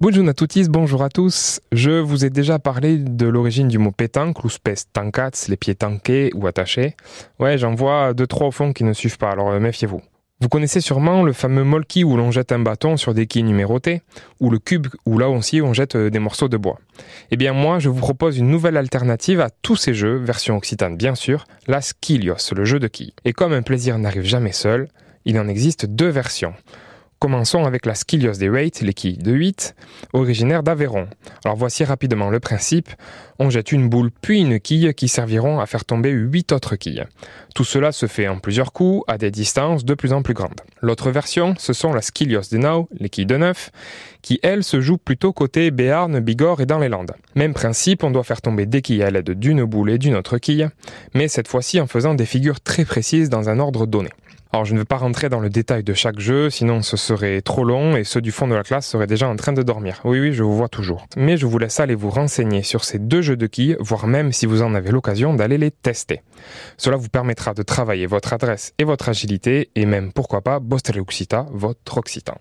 Bonjour à tous, bonjour à tous. Je vous ai déjà parlé de l'origine du mot pétanque, ou spes tancats, les pieds tankés ou attachés. Ouais, j'en vois deux, trois au fond qui ne suivent pas, alors euh, méfiez-vous. Vous connaissez sûrement le fameux molki où l'on jette un bâton sur des quilles numérotées, ou le cube où là aussi on jette euh, des morceaux de bois. Eh bien moi, je vous propose une nouvelle alternative à tous ces jeux, version occitane bien sûr, la skilios, le jeu de quilles. Et comme un plaisir n'arrive jamais seul, il en existe deux versions. Commençons avec la Skilios des Waits, les quilles de 8, originaire d'Aveyron. Alors voici rapidement le principe. On jette une boule puis une quille qui serviront à faire tomber 8 autres quilles. Tout cela se fait en plusieurs coups à des distances de plus en plus grandes. L'autre version, ce sont la Skilios des Nau, les quilles de 9, qui elles se jouent plutôt côté Béarn, Bigorre et dans les Landes. Même principe, on doit faire tomber des quilles à l'aide d'une boule et d'une autre quille, mais cette fois-ci en faisant des figures très précises dans un ordre donné. Alors je ne vais pas rentrer dans le détail de chaque jeu, sinon ce serait trop long et ceux du fond de la classe seraient déjà en train de dormir. Oui oui, je vous vois toujours. Mais je vous laisse aller vous renseigner sur ces deux jeux de quilles, voire même si vous en avez l'occasion d'aller les tester. Cela vous permettra de travailler votre adresse et votre agilité et même pourquoi pas Occita, votre occitan.